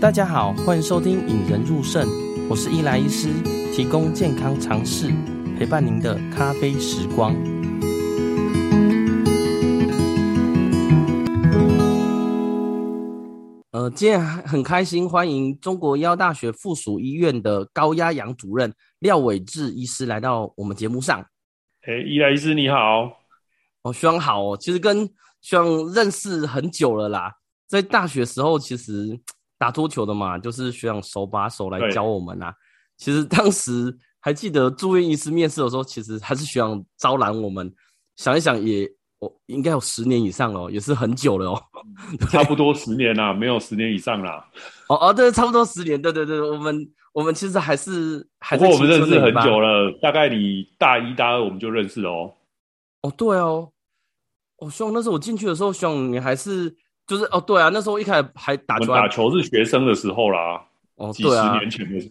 大家好，欢迎收听《引人入胜》，我是伊莱医师，提供健康常识，陪伴您的咖啡时光。呃，今天很开心，欢迎中国医药大学附属医院的高压氧主任廖伟志医师来到我们节目上。哎，伊莱医师你好，哦，学长好哦，其实跟学长认识很久了啦，在大学时候其实。打桌球的嘛，就是学长手把手来教我们啊。其实当时还记得住院医师面试的时候，其实还是学长招揽我们。想一想也，哦，应该有十年以上了，也是很久了哦。差不多十年啦，没有十年以上啦。哦哦，对，差不多十年。对对对，我们我们其实还是还是。不过我们认识很久了，大概你大一大二我们就认识了哦。哦，对哦。哦，学长，那时候我进去的时候，学长你还是。就是哦，对啊，那时候一开始还打球，打球是学生的时候啦，哦，几十年前的事。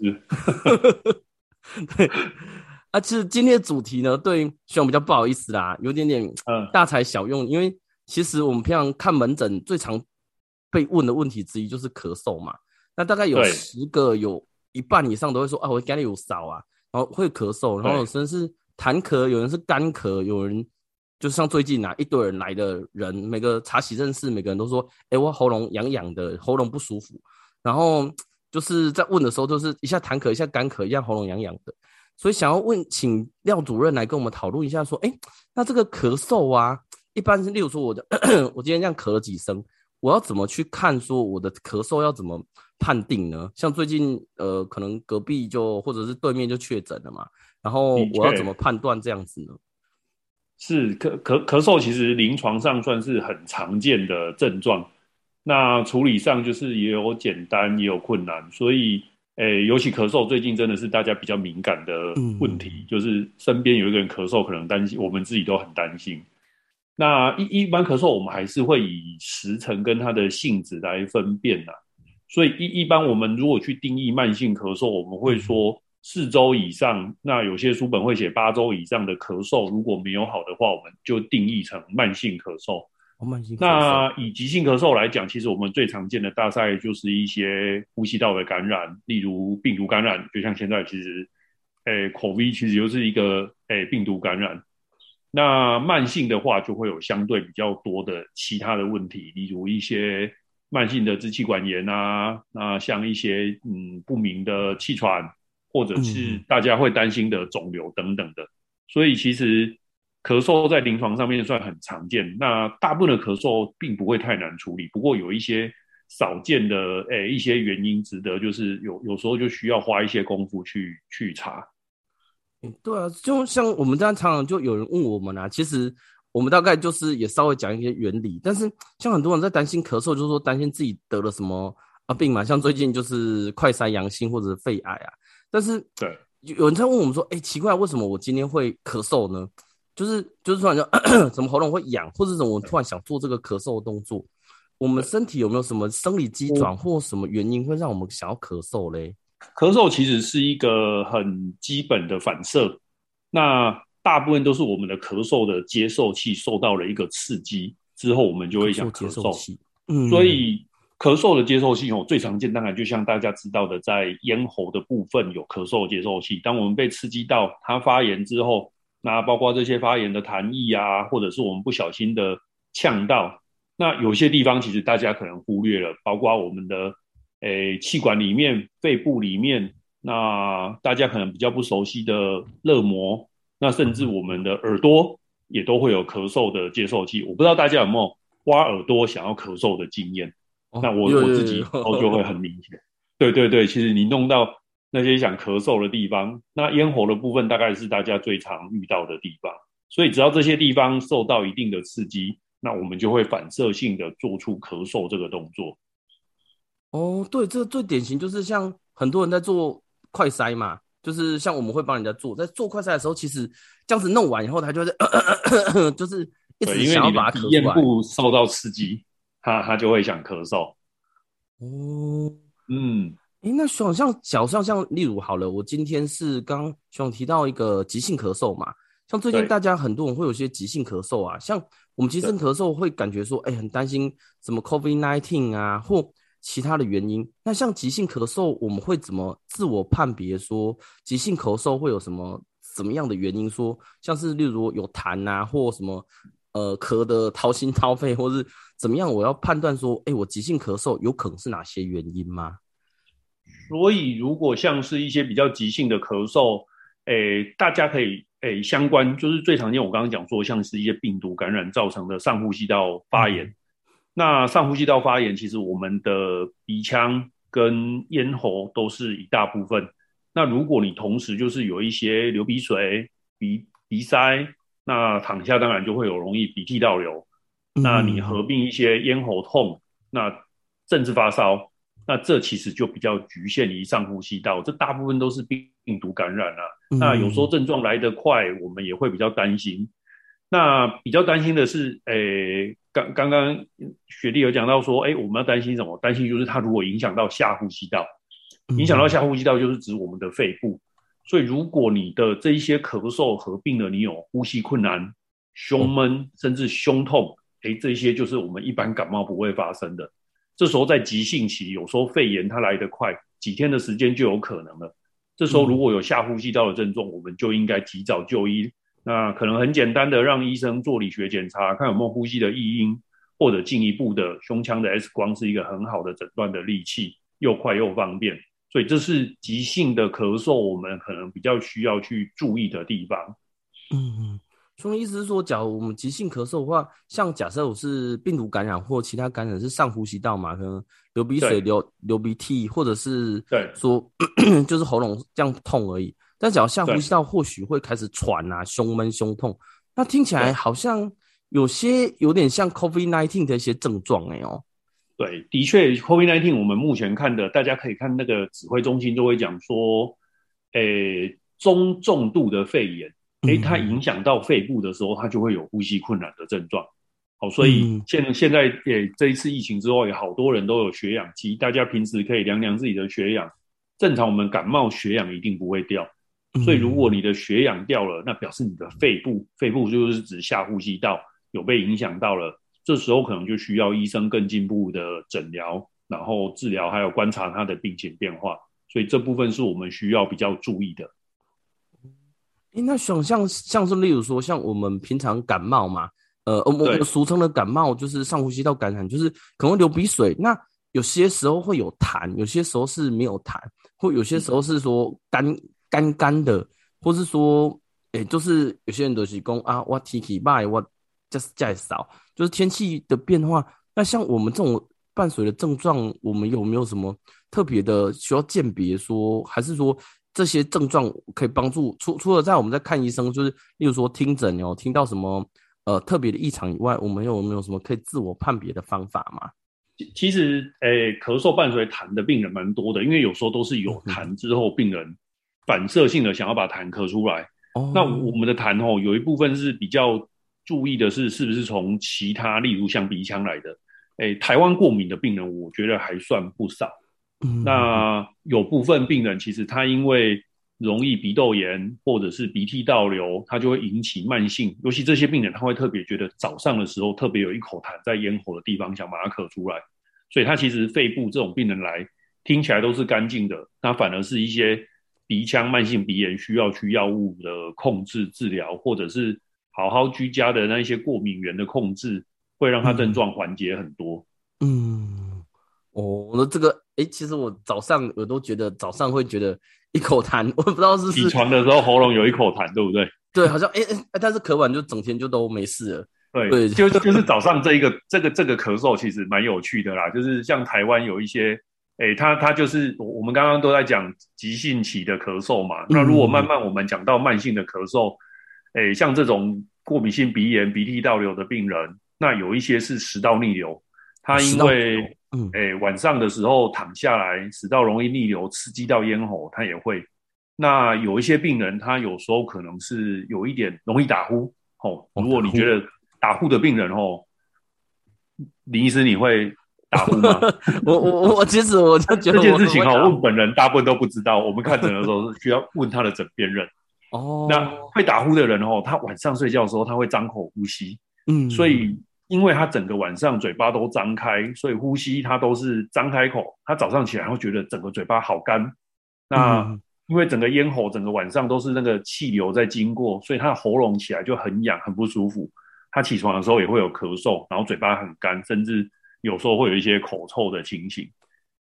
对，啊，其实今天的主题呢，对学长比较不好意思啦，有点点大材小用，嗯、因为其实我们平常看门诊最常被问的问题之一就是咳嗽嘛，那大概有十个有一半以上都会说啊，我家里有扫啊，然后会咳嗽，然后有人是痰咳，有人是干咳，有人。就像最近啊，一堆人来的人，每个查体认识，每个人都说：“哎、欸，我喉咙痒痒的，喉咙不舒服。”然后就是在问的时候，就是一下痰咳，一下干咳，一下喉咙痒痒的。所以想要问，请廖主任来跟我们讨论一下，说：“哎、欸，那这个咳嗽啊，一般是例如说我的，我今天这样咳了几声，我要怎么去看？说我的咳嗽要怎么判定呢？像最近呃，可能隔壁就或者是对面就确诊了嘛，然后我要怎么判断这样子呢？”是咳咳咳嗽，其实临床上算是很常见的症状。那处理上就是也有简单，也有困难。所以，诶、欸，尤其咳嗽，最近真的是大家比较敏感的问题。嗯、就是身边有一个人咳嗽，可能担心，我们自己都很担心。那一一般咳嗽，我们还是会以时程跟它的性质来分辨呐。所以一一般我们如果去定义慢性咳嗽，我们会说。嗯四周以上，那有些书本会写八周以上的咳嗽，如果没有好的话，我们就定义成慢性咳嗽。哦，慢性咳嗽。那以急性咳嗽来讲，其实我们最常见的大概就是一些呼吸道的感染，例如病毒感染，就像现在其实，诶，COVID 其实就是一个诶病毒感染。那慢性的话，就会有相对比较多的其他的问题，例如一些慢性的支气管炎啊，那像一些嗯不明的气喘。或者是大家会担心的肿瘤等等的，嗯、所以其实咳嗽在临床上面算很常见。那大部分的咳嗽并不会太难处理，不过有一些少见的诶、欸、一些原因值得，就是有有时候就需要花一些功夫去去查。对啊，就像我们这样常常就有人问我们啊，其实我们大概就是也稍微讲一些原理，但是像很多人在担心咳嗽，就是说担心自己得了什么啊病嘛，像最近就是快筛阳性或者肺癌啊。但是，对，有人在问我们说：“哎、欸，奇怪，为什么我今天会咳嗽呢？就是就是突然就 怎么喉咙会痒，或者怎么我突然想做这个咳嗽的动作？我们身体有没有什么生理机转或什么原因会让我们想要咳嗽嘞？”咳嗽其实是一个很基本的反射，那大部分都是我们的咳嗽的接受器受到了一个刺激之后，我们就会想咳嗽。嗯，所以。咳嗽的接受器哦，最常见当然就像大家知道的，在咽喉的部分有咳嗽接受器。当我们被刺激到它发炎之后，那包括这些发炎的痰液啊，或者是我们不小心的呛到，那有些地方其实大家可能忽略了，包括我们的诶气管里面、肺部里面，那大家可能比较不熟悉的肋膜，那甚至我们的耳朵也都会有咳嗽的接受器。我不知道大家有没有挖耳朵想要咳嗽的经验。那我我自己后就会很明显，对对对，其实你弄到那些想咳嗽的地方，那咽喉的部分大概是大家最常遇到的地方，所以只要这些地方受到一定的刺激，那我们就会反射性的做出咳嗽这个动作。哦，对，这个最典型就是像很多人在做快筛嘛，就是像我们会帮人家做，在做快筛的时候，其实这样子弄完以后，他就会咳咳咳就是一直想要把咽部受到刺激。他他就会想咳嗽，哦，嗯，诶，那学长像脚上像例如好了，我今天是刚学长提到一个急性咳嗽嘛，像最近大家很多人会有些急性咳嗽啊，像我们急性咳嗽会感觉说，哎，很担心什么 COVID nineteen 啊，或其他的原因。那像急性咳嗽，我们会怎么自我判别说急性咳嗽会有什么怎么样的原因？说像是例如有痰啊，或什么呃咳得掏心掏肺，或是怎么样？我要判断说，哎，我急性咳嗽有可能是哪些原因吗？所以如果像是一些比较急性的咳嗽，诶，大家可以。诶，相关就是最常见，我刚刚讲说，像是一些病毒感染造成的上呼吸道发炎。嗯、那上呼吸道发炎，其实我们的鼻腔跟咽喉都是一大部分。那如果你同时就是有一些流鼻水、鼻鼻塞，那躺下当然就会有容易鼻涕倒流。嗯、那你合并一些咽喉痛，那甚至发烧。那这其实就比较局限于上呼吸道，这大部分都是病毒感染啊。嗯、那有时候症状来得快，我们也会比较担心。那比较担心的是，诶、欸，刚刚刚学弟有讲到说，诶、欸，我们要担心什么？担心就是它如果影响到下呼吸道，影响到下呼吸道就是指我们的肺部。所以如果你的这一些咳嗽合并了，你有呼吸困难、胸闷，甚至胸痛，诶、欸，这些就是我们一般感冒不会发生的。这时候在急性期，有时候肺炎它来得快，几天的时间就有可能了。这时候如果有下呼吸道的症状，我们就应该及早就医。那可能很简单的让医生做理学检查，看有没有呼吸的异音，或者进一步的胸腔的 X 光是一个很好的诊断的利器，又快又方便。所以这是急性的咳嗽，我们可能比较需要去注意的地方。嗯。所以意思是说，假如我们急性咳嗽的话，像假设我是病毒感染或其他感染是上呼吸道嘛，可能流鼻水、流流鼻涕，或者是说对 就是喉咙这样痛而已。但假如下呼吸道，或许会开始喘啊、胸闷、胸痛，那听起来好像有些有点像 COVID nineteen 的一些症状哎哦。对，的确，COVID nineteen 我们目前看的，大家可以看那个指挥中心就会讲说，诶，中重度的肺炎。诶，它影响到肺部的时候，它就会有呼吸困难的症状。好，所以现现在也，这一次疫情之后，也好多人都有血氧机，大家平时可以量量自己的血氧。正常我们感冒血氧一定不会掉，所以如果你的血氧掉了，那表示你的肺部，肺部就是指下呼吸道有被影响到了。这时候可能就需要医生更进一步的诊疗，然后治疗，还有观察他的病情变化。所以这部分是我们需要比较注意的。欸、那像像像是例如说，像我们平常感冒嘛，呃，我们俗称的感冒就是上呼吸道感染，就是可能会流鼻水。那有些时候会有痰，有些时候是没有痰，或有些时候是说干干干的，或是说，诶、欸，就是有些人都是讲啊，我天气坏，我就是在少，就是天气的变化。那像我们这种伴随的症状，我们有没有什么特别的需要鉴别？说还是说？这些症状可以帮助除除了在我们在看医生，就是例如说听诊哦，听到什么呃特别的异常以外，我们有没有什么可以自我判别的方法吗？其实，诶、欸，咳嗽伴随痰的病人蛮多的，因为有时候都是有痰之后，病人反射性的想要把痰咳出来。哦，那我们的痰哦，有一部分是比较注意的是，是不是从其他，例如像鼻腔来的？诶、欸，台湾过敏的病人，我觉得还算不少。那有部分病人其实他因为容易鼻窦炎或者是鼻涕倒流，他就会引起慢性，尤其这些病人他会特别觉得早上的时候特别有一口痰在咽喉的地方，想把它咳出来，所以他其实肺部这种病人来听起来都是干净的，那反而是一些鼻腔慢性鼻炎需要去药物的控制治疗，或者是好好居家的那一些过敏源的控制，会让他症状缓解很多。嗯，哦，那这个。哎、欸，其实我早上我都觉得早上会觉得一口痰，我不知道是起床的时候喉咙有一口痰，对不对？对，好像哎哎、欸，但是咳完就整天就都没事了。对对，就就是早上这一个这个这个咳嗽其实蛮有趣的啦，就是像台湾有一些，哎、欸，他他就是我们刚刚都在讲急性期的咳嗽嘛，那如果慢慢我们讲到慢性的咳嗽，哎、欸，像这种过敏性鼻炎、鼻涕倒流的病人，那有一些是食道逆流，他因为。嗯，哎、欸，晚上的时候躺下来，食道容易逆流，刺激到咽喉，他也会。那有一些病人，他有时候可能是有一点容易打呼。哦，如果你觉得打呼的病人，哦，林医师你会打呼吗？我我我其实我就觉得这件事情哈，问本人大部分都不知道。我们看诊的时候是需要问他的枕边人。哦，那会打呼的人哦，他晚上睡觉的时候他会张口呼吸。嗯，所以。因为他整个晚上嘴巴都张开，所以呼吸他都是张开口。他早上起来会觉得整个嘴巴好干。那、嗯、因为整个咽喉整个晚上都是那个气流在经过，所以他的喉咙起来就很痒，很不舒服。他起床的时候也会有咳嗽，然后嘴巴很干，甚至有时候会有一些口臭的情形。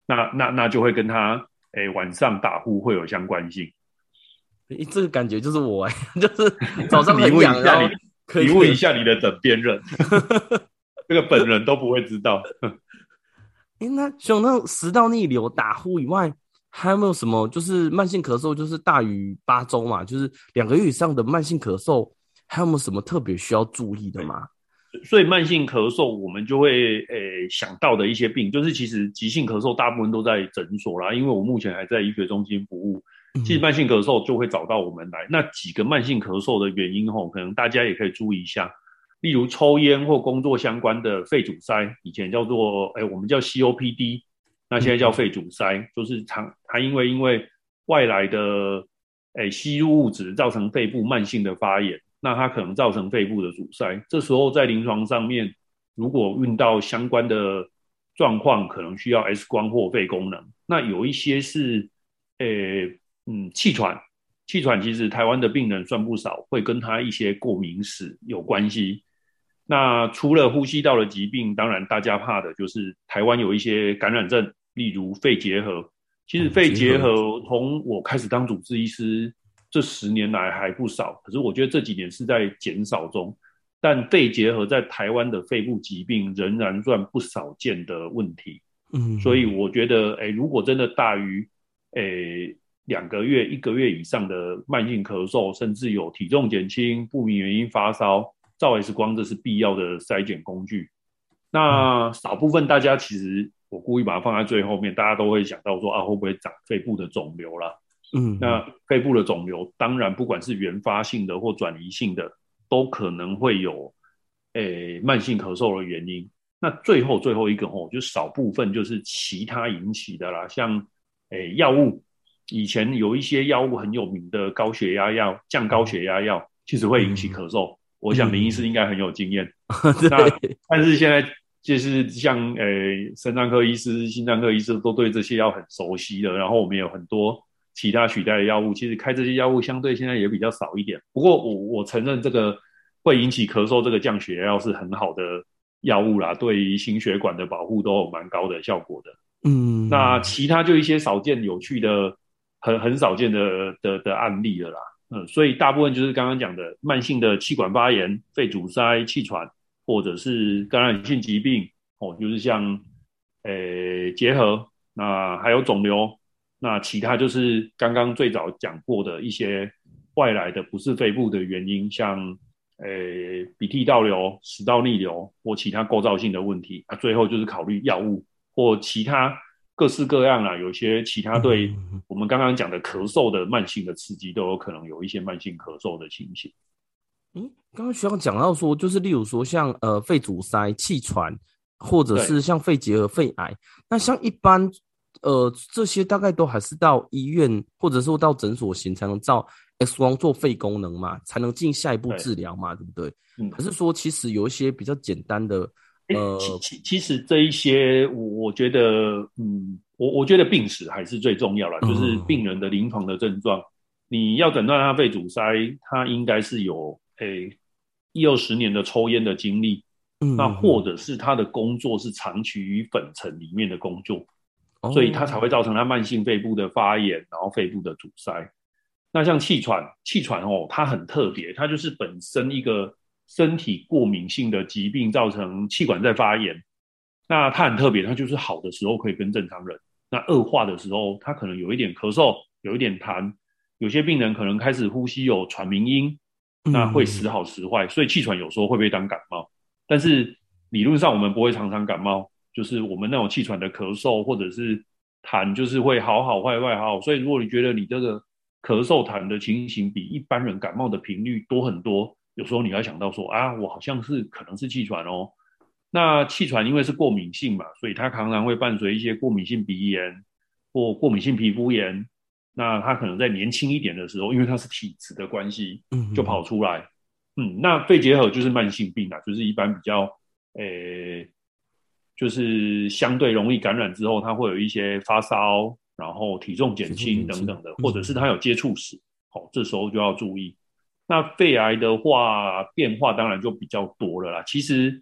那那那就会跟他诶、欸、晚上打呼会有相关性。诶，这个感觉就是我哎，就是早上 很痒，你问一下你，可以你问一下你的枕边人，这个本人都不会知道。哎，那像那食道逆流、打呼以外，还有没有什么？就是慢性咳嗽，就是大于八周嘛，就是两个月以上的慢性咳嗽，还有没有什么特别需要注意的吗？所以慢性咳嗽，我们就会诶、欸、想到的一些病，就是其实急性咳嗽大部分都在诊所啦，因为我目前还在医学中心服务。其实慢性咳嗽就会找到我们来。那几个慢性咳嗽的原因吼，可能大家也可以注意一下。例如抽烟或工作相关的肺阻塞，以前叫做哎，我们叫 COPD，那现在叫肺阻塞，就是常它因为因为外来的哎吸入物质造成肺部慢性的发炎，那它可能造成肺部的阻塞。这时候在临床上面，如果遇到相关的状况，可能需要 X 光或肺功能。那有一些是诶。嗯，气喘，气喘其实台湾的病人算不少，会跟他一些过敏史有关系。那除了呼吸道的疾病，当然大家怕的就是台湾有一些感染症，例如肺结核。其实肺结核从我开始当主治医师这十年来还不少，可是我觉得这几年是在减少中。但肺结核在台湾的肺部疾病仍然算不少见的问题。嗯，所以我觉得，哎，如果真的大于，哎。两个月、一个月以上的慢性咳嗽，甚至有体重减轻、不明原因发烧，照 X 光这是必要的筛检工具。那少部分大家其实我故意把它放在最后面，大家都会想到说啊，会不会长肺部的肿瘤啦？嗯，那肺部的肿瘤，当然不管是原发性的或转移性的，都可能会有诶、欸、慢性咳嗽的原因。那最后最后一个哦，就少部分就是其他引起的啦，像诶药、欸、物。以前有一些药物很有名的高血压药、降高血压药，其实会引起咳嗽。嗯、我想林医师应该很有经验。嗯、那但是现在就是像呃，肾脏科医师、心脏科医师都对这些药很熟悉的。然后我们有很多其他取代的药物，其实开这些药物相对现在也比较少一点。不过我我承认这个会引起咳嗽，这个降血压药是很好的药物啦，对于心血管的保护都有蛮高的效果的。嗯，那其他就一些少见有趣的。很很少见的的的案例了啦，嗯，所以大部分就是刚刚讲的慢性的气管发炎、肺阻塞、气喘，或者是感染性疾病哦，就是像诶结核，那还有肿瘤，那其他就是刚刚最早讲过的一些外来的不是肺部的原因，像诶鼻涕倒流、食道逆流或其他构造性的问题，那最后就是考虑药物或其他。各式各样啊，有些其他对我们刚刚讲的咳嗽的慢性的刺激，都有可能有一些慢性咳嗽的情形。嗯，刚刚学长讲到说，就是例如说像呃肺阻塞、气喘，或者是像肺结核、肺癌，那像一般呃这些大概都还是到医院或者说到诊所型才能照 X 光做肺功能嘛，才能进下一步治疗嘛，对，对不对？嗯。可是说其实有一些比较简单的。呃，其其其实这一些，我我觉得，嗯，我我觉得病史还是最重要啦，就是病人的临床的症状，你要诊断他肺阻塞，他应该是有诶一二十年的抽烟的经历，嗯，那或者是他的工作是长期于粉尘里面的工作，所以他才会造成他慢性肺部的发炎，然后肺部的阻塞。那像气喘，气喘哦，它很特别，它就是本身一个。身体过敏性的疾病造成气管在发炎，那它很特别，它就是好的时候可以跟正常人，那恶化的时候，它可能有一点咳嗽，有一点痰，有些病人可能开始呼吸有喘鸣音，那会时好时坏，所以气喘有时候会被当感冒，但是理论上我们不会常常感冒，就是我们那种气喘的咳嗽或者是痰，就是会好好坏坏好好，所以如果你觉得你这个咳嗽痰的情形比一般人感冒的频率多很多。有时候你要想到说啊，我好像是可能是气喘哦。那气喘因为是过敏性嘛，所以它常常会伴随一些过敏性鼻炎或过敏性皮肤炎。那它可能在年轻一点的时候，因为它是体质的关系，就跑出来。嗯，那肺结核就是慢性病啊，就是一般比较诶，就是相对容易感染之后，它会有一些发烧，然后体重减轻等等的，或者是它有接触史，好、哦，这时候就要注意。那肺癌的话，变化当然就比较多了啦。其实，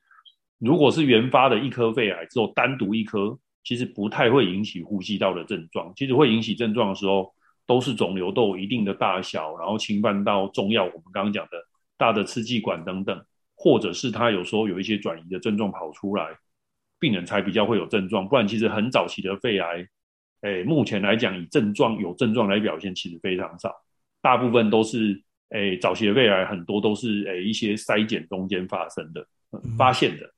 如果是原发的一颗肺癌只有，单独一颗，其实不太会引起呼吸道的症状。其实会引起症状的时候，都是肿瘤都有一定的大小，然后侵犯到重要我们刚刚讲的大的支气管等等，或者是他有时候有一些转移的症状跑出来，病人才比较会有症状。不然，其实很早期的肺癌，哎，目前来讲以症状有症状来表现，其实非常少，大部分都是。诶，早期的肺癌很多都是诶一些筛检中间发生的、发现的。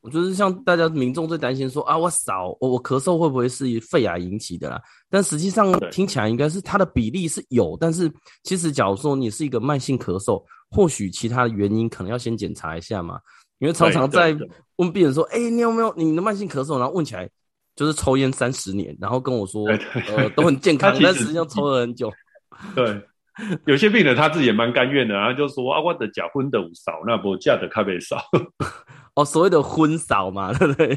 我就是像大家民众最担心说啊，我少我我咳嗽会不会是肺癌引起的啦？但实际上听起来应该是它的比例是有，但是其实假如说你是一个慢性咳嗽，或许其他的原因可能要先检查一下嘛。因为常常在问病人说，哎，你有没有你的慢性咳嗽？然后问起来就是抽烟三十年，然后跟我说呃都很健康，但实际上抽了很久。对。有些病人他自己也蛮甘愿的，然后就说啊，我的假婚的少，那不嫁的咖啡少。哦，所谓的婚少嘛，对不对？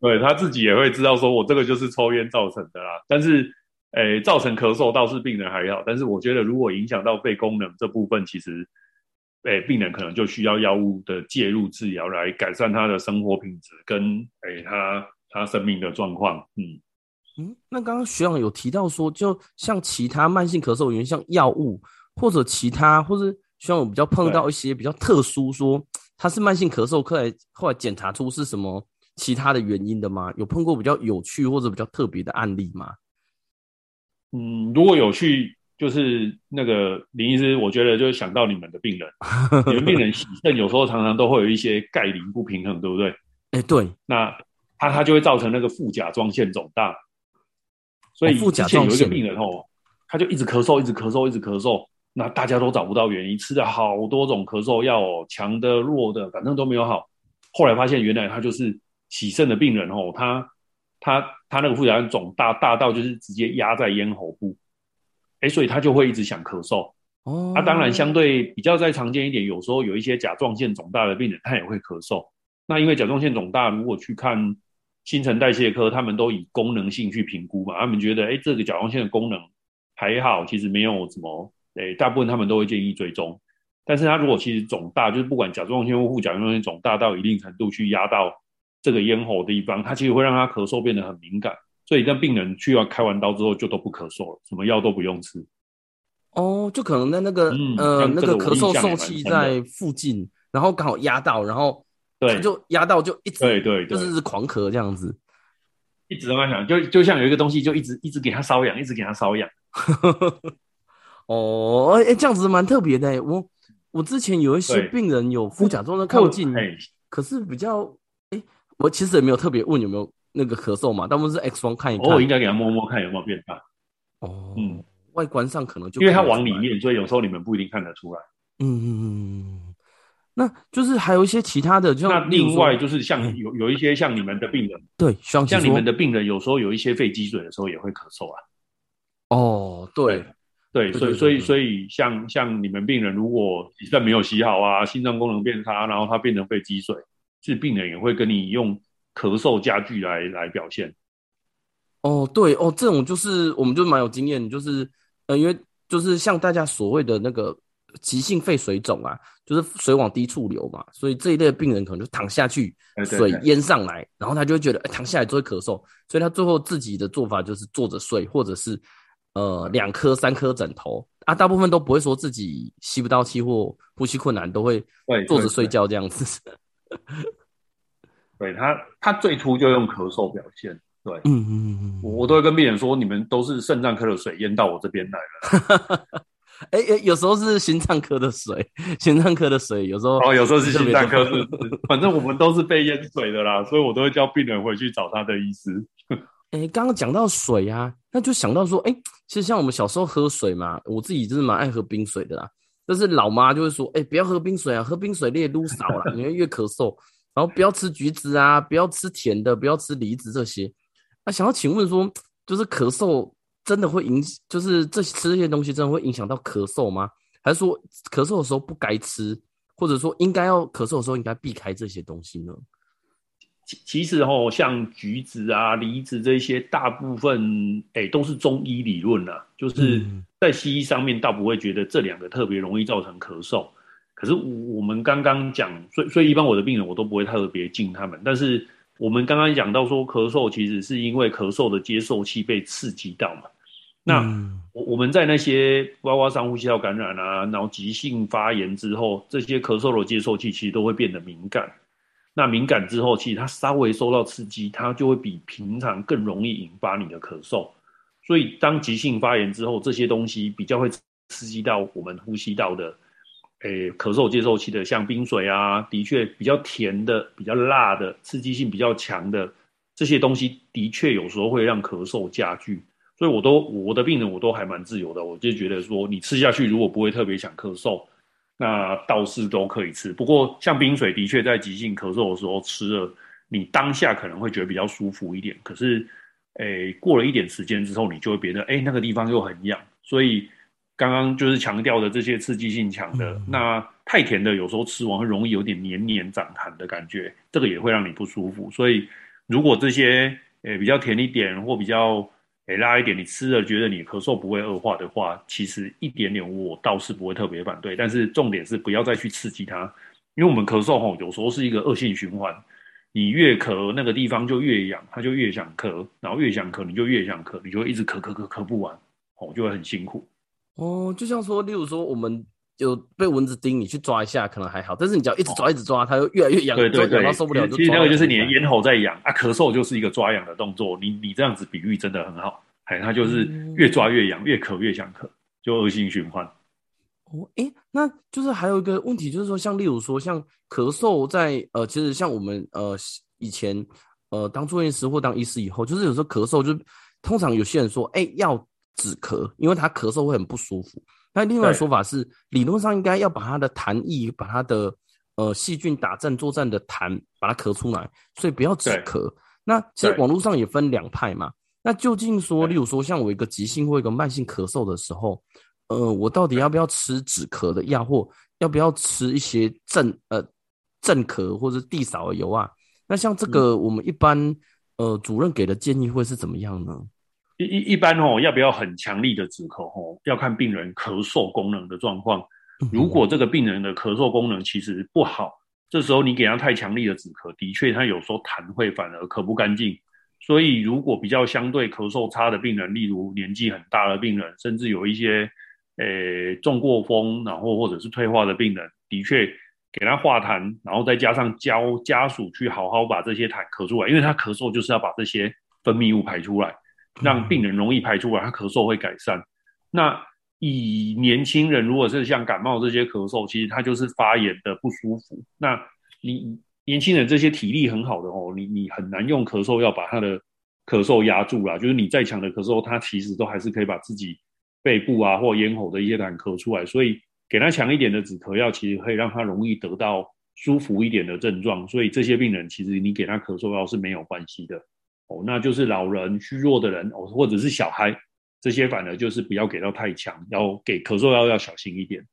对，他自己也会知道，说我这个就是抽烟造成的啦。但是，诶、欸，造成咳嗽倒是病人还好，但是我觉得如果影响到肺功能这部分，其实，诶、欸，病人可能就需要药物的介入治疗来改善他的生活品质跟诶、欸、他他生命的状况，嗯。嗯，那刚刚学长有提到说，就像其他慢性咳嗽原因，像药物或者其他，或者学长有比较碰到一些比较特殊，说他是慢性咳嗽，后来后来检查出是什么其他的原因的吗？有碰过比较有趣或者比较特别的案例吗？嗯，如果有趣，就是那个林医师，我觉得就是想到你们的病人，你们病人洗肾有时候常常都会有一些钙磷不平衡，对不对？哎、欸，对，那他他就会造成那个副甲状腺肿大。所以之前有一个病人哦，他就一直咳嗽，一直咳嗽，一直咳嗽。那大家都找不到原因，吃了好多种咳嗽药哦，强的、弱的，反正都没有好。后来发现，原来他就是洗肾的病人哦，他他他那个副甲状腺肿大，大到就是直接压在咽喉部，哎，所以他就会一直想咳嗽。哦，那当然相对比较再常见一点，有时候有一些甲状腺肿大的病人，他也会咳嗽。那因为甲状腺肿大，如果去看。新陈代谢科他们都以功能性去评估嘛，他们觉得，哎，这个甲状腺的功能还好，其实没有什么，哎，大部分他们都会建议追踪。但是他如果其实肿大，就是不管甲状腺或副甲状腺肿大到一定程度去压到这个咽喉的地方，它其实会让他咳嗽变得很敏感。所以让病人去完开完刀之后就都不咳嗽了，什么药都不用吃。哦，就可能在那个、嗯、呃那个咳嗽受气在附近，然后刚好压到，然后。对，就压到就一直，对对，就是狂咳这样子，一直都在想，就就像有一个东西，就一直一直给他瘙痒，一直给他瘙痒。哦，哎、欸，这样子蛮特别的。我我之前有一些病人有副甲状腺亢进，可是比较，哎、欸，我其实也没有特别问有没有那个咳嗽嘛，大部分是 X 光看一看，我应该给他摸摸看有没有变大。哦，嗯，外观上可能就因为它往里面，所以有时候你们不一定看得出来。嗯嗯嗯。那就是还有一些其他的，就那另外就是像有有一些像你们的病人，对，像你们的病人有时候有一些肺积水的时候也会咳嗽啊。哦，对，对，所以所以所以像像你们病人如果洗肾没有洗好啊，心脏功能变差，然后他变成肺积水，是病人也会跟你用咳嗽加剧来来表现。哦，对哦，这种就是我们就蛮有经验，就是呃，因为就是像大家所谓的那个。急性肺水肿啊，就是水往低处流嘛，所以这一类的病人可能就躺下去，水淹上来，然后他就会觉得，哎，躺下来就会咳嗽，所以他最后自己的做法就是坐着睡，或者是呃两颗三颗枕头。啊，大部分都不会说自己吸不到气或呼吸困难，都会坐着睡觉这样子。对，他，他最初就用咳嗽表现，对，嗯嗯嗯，我我都会跟病人说，你们都是肾脏科的水淹到我这边来了。哎、欸、哎、欸，有时候是心脏科的水，心脏科的水有时候哦，有时候是心脏科的，反正我们都是被淹水的啦，所以我都会叫病人回去找他的医师。哎、欸，刚刚讲到水啊，那就想到说，哎、欸，其实像我们小时候喝水嘛，我自己就是蛮爱喝冰水的啦。但是老妈就会说，哎、欸，不要喝冰水啊，喝冰水你也撸少了，你会越咳嗽。然后不要吃橘子啊，不要吃甜的，不要吃梨子这些。那、啊、想要请问说，就是咳嗽。真的会影，就是这吃这些东西真的会影响到咳嗽吗？还是说咳嗽的时候不该吃，或者说应该要咳嗽的时候应该避开这些东西呢？其其实哦，像橘子啊、梨子这些，大部分诶、欸、都是中医理论啦，就是在西医上面倒不会觉得这两个特别容易造成咳嗽。可是我们刚刚讲，所以所以一般我的病人我都不会特别敬他们。但是我们刚刚讲到说，咳嗽其实是因为咳嗽的接受器被刺激到嘛。那我我们在那些包括上呼吸道感染啊，然后急性发炎之后，这些咳嗽的接受器其实都会变得敏感。那敏感之后，其实它稍微受到刺激，它就会比平常更容易引发你的咳嗽。所以当急性发炎之后，这些东西比较会刺激到我们呼吸道的。诶、欸，咳嗽接受器的，像冰水啊，的确比较甜的、比较辣的、刺激性比较强的这些东西，的确有时候会让咳嗽加剧。所以，我都我的病人我都还蛮自由的，我就觉得说，你吃下去如果不会特别想咳嗽，那倒是都可以吃。不过，像冰水的确在急性咳嗽的时候吃了，你当下可能会觉得比较舒服一点。可是，诶、欸，过了一点时间之后，你就会觉得，诶、欸，那个地方又很痒，所以。刚刚就是强调的这些刺激性强的，嗯、那太甜的有时候吃完会容易有点黏黏长痰的感觉，这个也会让你不舒服。所以如果这些诶、欸、比较甜一点或比较诶、拉、一点，你吃了觉得你咳嗽不会恶化的话，其实一点点我倒是不会特别反对。但是重点是不要再去刺激它，因为我们咳嗽吼有时候是一个恶性循环，你越咳那个地方就越痒，它就越想咳，然后越想咳你就越想咳，你就一直咳咳咳咳不完，哦就会很辛苦。哦，就像说，例如说，我们有被蚊子叮，你去抓一下可能还好，但是你只要一直抓，一直抓，它就越来越痒，对对对，受不了。其实那个就是你的咽喉在痒啊，咳嗽就是一个抓痒的动作。你你这样子比喻真的很好，哎，它就是越抓越痒，越咳越想咳，就恶性循环。哦，哎，那就是还有一个问题，就是说，像例如说，像咳嗽在呃，其实像我们呃以前呃当住院医师或当医师以后，就是有时候咳嗽就通常有些人说，哎要。止咳，因为他咳嗽会很不舒服。那另外的说法是，理论上应该要把它的痰液，把它的呃细菌打战作战的痰，把它咳出来，所以不要止咳。那其实网络上也分两派嘛。那究竟说，例如说像我一个急性或一个慢性咳嗽的时候，呃，我到底要不要吃止咳的药，或要不要吃一些镇呃镇咳或者地扫的油啊？那像这个，我们一般呃主任给的建议会是怎么样呢？一一一般哦，要不要很强力的止咳哦？要看病人咳嗽功能的状况。如果这个病人的咳嗽功能其实不好，这时候你给他太强力的止咳，的确他有时候痰会反而咳不干净。所以如果比较相对咳嗽差的病人，例如年纪很大的病人，甚至有一些诶中过风，然后或者是退化的病人，的确给他化痰，然后再加上教家属去好好把这些痰咳出来，因为他咳嗽就是要把这些分泌物排出来。让病人容易排出来，他咳嗽会改善。那以年轻人，如果是像感冒这些咳嗽，其实他就是发炎的不舒服。那你年轻人这些体力很好的哦，你你很难用咳嗽药把他的咳嗽压住啦。就是你再强的咳嗽，他其实都还是可以把自己背部啊或咽喉的一些痰咳出来。所以给他强一点的止咳药，其实可以让他容易得到舒服一点的症状。所以这些病人，其实你给他咳嗽药是没有关系的。哦，那就是老人、虚弱的人哦，或者是小孩，这些反而就是不要给到太强，要给咳嗽药要小心一点。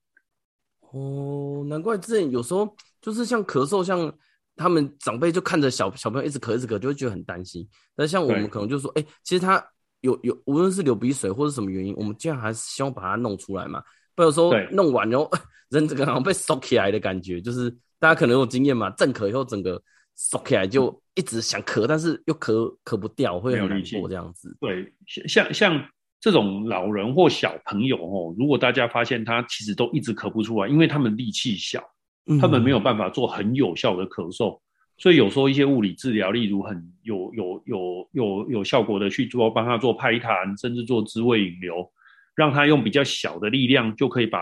哦，难怪之前有时候就是像咳嗽，像他们长辈就看着小小朋友一直咳一直咳，就会觉得很担心。但像我们可能就说，哎、欸，其实他有有无论是流鼻水或者什么原因，我们尽量还是希望把它弄出来嘛。不然有时候弄完然后 人整个好像被收起来的感觉，就是大家可能有经验嘛，震咳以后整个。缩起来就一直想咳，但是又咳咳不掉，会很难过这样子。对，像像这种老人或小朋友哦，如果大家发现他其实都一直咳不出来，因为他们力气小，他们没有办法做很有效的咳嗽，嗯、所以有时候一些物理治疗，例如很有有有有有效果的去做，帮他做拍痰，甚至做滋胃引流，让他用比较小的力量就可以把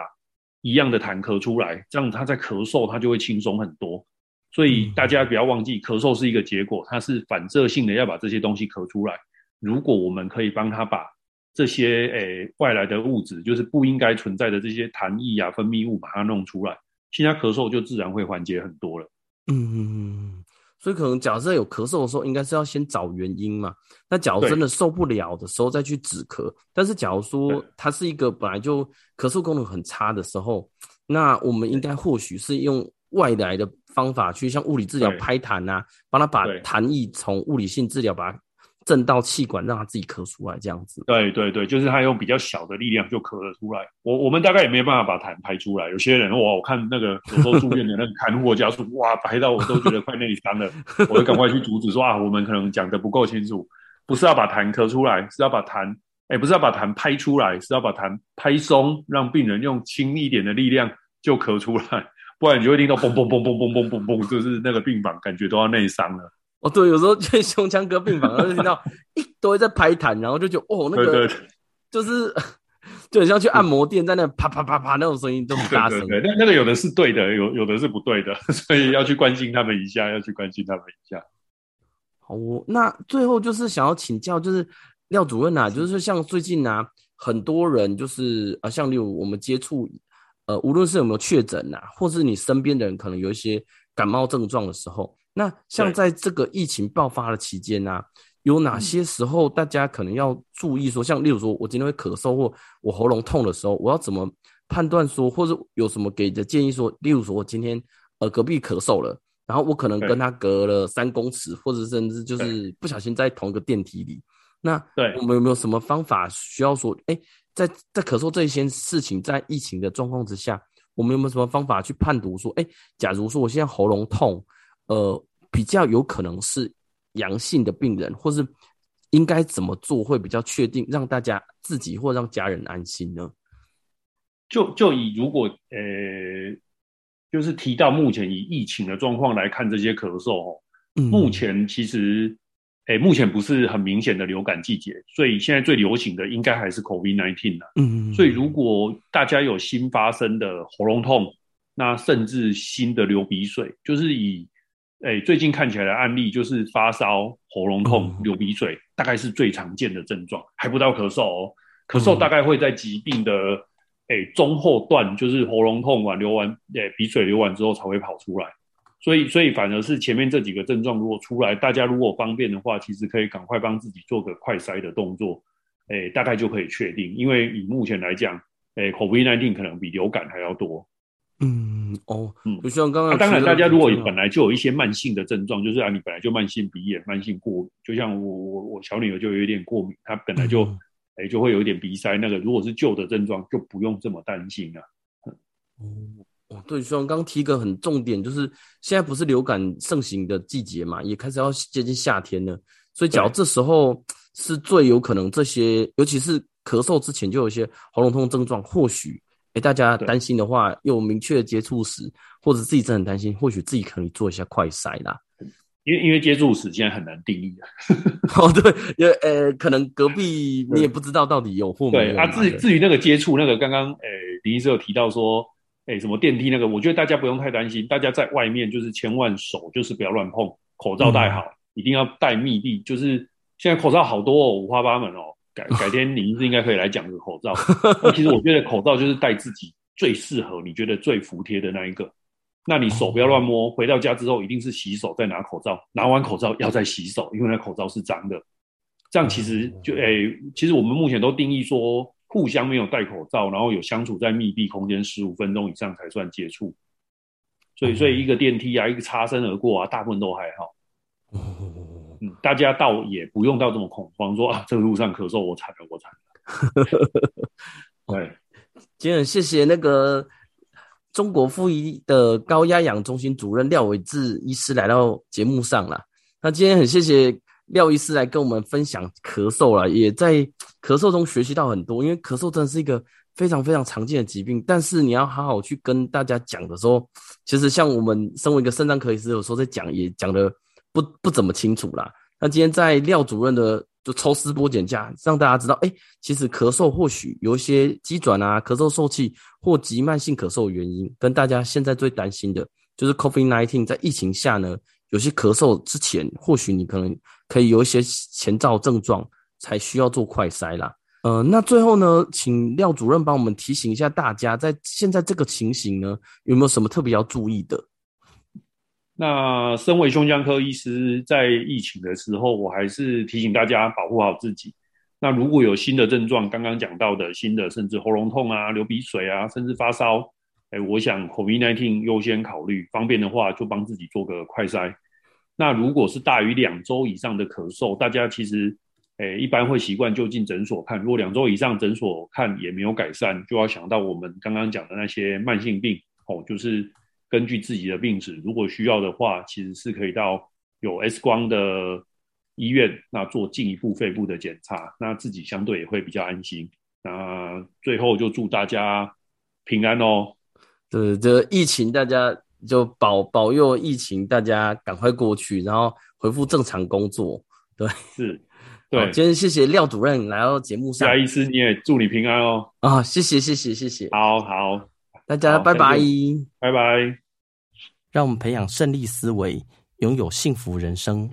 一样的痰咳出来，这样他在咳嗽他就会轻松很多。所以大家不要忘记，咳嗽是一个结果，它是反射性的要把这些东西咳出来。如果我们可以帮他把这些诶、欸、外来的物质，就是不应该存在的这些痰液啊、分泌物，把它弄出来，其他咳嗽就自然会缓解很多了。嗯，所以可能假设有咳嗽的时候，应该是要先找原因嘛。那假如真的受不了的时候再去止咳。但是假如说它是一个本来就咳嗽功能很差的时候。那我们应该或许是用外来的方法去，像物理治疗拍痰啊，帮他把痰液从物理性治疗把它震到气管，让他自己咳出来，这样子。对对对，就是他用比较小的力量就咳了出来。我我们大概也没有办法把痰排出来。有些人哇，我看那个有时候住院的那个看护家属，哇，排到我都觉得快内伤了，我就赶快去阻止说啊，我们可能讲的不够清楚，不是要把痰咳出来，是要把痰，哎，不是要把痰拍出来，是要把痰拍松，让病人用轻一点的力量就咳出来，不然你就会听到嘣嘣嘣嘣嘣嘣嘣嘣，就是那个病房感觉都要内伤了。哦，对，有时候去胸腔科病房，然后就听到 一堆在拍痰，然后就觉得哦，那个对对对就是 就很像去按摩店在那啪啪啪啪那种声音都很大声。对，对，对，那那个有的是对的，有有的是不对的，所以要去关心他们一下，要去关心他们一下。好，那最后就是想要请教，就是廖主任啊，就是像最近啊，很多人就是啊，像例如我们接触，呃，无论是有没有确诊呐，或是你身边的人可能有一些感冒症状的时候。那像在这个疫情爆发的期间呢、啊，有哪些时候大家可能要注意说，像例如说我今天会咳嗽或我喉咙痛的时候，我要怎么判断说，或者有什么给的建议说，例如说我今天呃隔壁咳嗽了，然后我可能跟他隔了三公尺，或者甚至就是不小心在同一个电梯里，那对。我们有没有什么方法需要说，哎，在在咳嗽这一些事情，在疫情的状况之下，我们有没有什么方法去判读说，哎，假如说我现在喉咙痛。呃，比较有可能是阳性的病人，或是应该怎么做会比较确定，让大家自己或让家人安心呢？就就以如果呃，就是提到目前以疫情的状况来看，这些咳嗽哦，嗯、目前其实诶，目前不是很明显的流感季节，所以现在最流行的应该还是 COVID-19 啦。嗯，所以如果大家有新发生的喉咙痛，那甚至新的流鼻水，就是以哎，最近看起来的案例就是发烧、喉咙痛、流鼻水，大概是最常见的症状，还不到咳嗽哦。咳嗽大概会在疾病的哎中后段，就是喉咙痛完、流完哎鼻水流完之后才会跑出来。所以，所以反而是前面这几个症状如果出来，大家如果方便的话，其实可以赶快帮自己做个快筛的动作，哎，大概就可以确定。因为以目前来讲，哎，COVID-19 可能比流感还要多。嗯哦，嗯，就像刚刚、啊，当然，大家如果本来就有一些慢性的症状，就是啊，你本来就慢性鼻炎、慢性过敏，就像我我我小女儿就有一点过敏，她本来就哎、嗯欸、就会有一点鼻塞，那个如果是旧的症状，就不用这么担心啊。哦哦，对，像刚刚提一个很重点，就是现在不是流感盛行的季节嘛，也开始要接近夏天了，所以假如这时候是最有可能这些，尤其是咳嗽之前就有一些喉咙痛症状，或许。哎，大家担心的话，有明确的接触史，或者自己真的很担心，或许自己可以做一下快筛啦。因为因为接触史现在很难定义啊。哦，对，因为呃，可能隔壁你也不知道到底有或没有。对啊，至于至于那个接触，那个刚刚诶林医师有提到说，诶什么电梯那个，我觉得大家不用太担心，大家在外面就是千万手就是不要乱碰，口罩戴好，嗯、一定要戴密闭。就是现在口罩好多哦，五花八门哦。改改天，你是应该可以来讲个口罩。那其实我觉得口罩就是戴自己最适合、你觉得最服帖的那一个。那你手不要乱摸，回到家之后一定是洗手再拿口罩，拿完口罩要再洗手，因为那口罩是脏的。这样其实就诶、欸，其实我们目前都定义说，互相没有戴口罩，然后有相处在密闭空间十五分钟以上才算接触。所以，所以一个电梯啊，一个擦身而过啊，大部分都还好。嗯，大家倒也不用到这么恐慌，说啊，这个路上咳嗽，我惨了，我惨了。对，今天很谢谢那个中国妇医的高压氧中心主任廖伟志医师来到节目上了。那今天很谢谢廖医师来跟我们分享咳嗽了，也在咳嗽中学习到很多。因为咳嗽真的是一个非常非常常见的疾病，但是你要好好去跟大家讲的时候，其实像我们身为一个肾脏科医师，有时候在讲也讲的。不不怎么清楚啦。那今天在廖主任的就抽丝剥茧下，让大家知道，哎，其实咳嗽或许有一些急转啊，咳嗽受气或急慢性咳嗽的原因，跟大家现在最担心的就是 COVID-19 在疫情下呢，有些咳嗽之前，或许你可能可以有一些前兆症状，才需要做快筛啦。呃，那最后呢，请廖主任帮我们提醒一下大家，在现在这个情形呢，有没有什么特别要注意的？那身为胸腔科医师，在疫情的时候，我还是提醒大家保护好自己。那如果有新的症状，刚刚讲到的新的，甚至喉咙痛啊、流鼻水啊，甚至发烧，哎，我想 COVID-19 优先考虑，方便的话就帮自己做个快筛。那如果是大于两周以上的咳嗽，大家其实，诶，一般会习惯就进诊所看。如果两周以上诊所看也没有改善，就要想到我们刚刚讲的那些慢性病哦，就是根据自己的病史，如果需要的话，其实是可以到有 X 光的医院，那做进一步肺部的检查，那自己相对也会比较安心。那最后就祝大家平安哦。对，这疫情大家。就保保佑疫情，大家赶快过去，然后恢复正常工作。对，是，对。今天谢谢廖主任来到节目上，廖医师你也祝你平安哦。啊，谢谢谢谢谢谢。好好，大家拜拜，拜拜。让我们培养胜利思维，拥有幸福人生。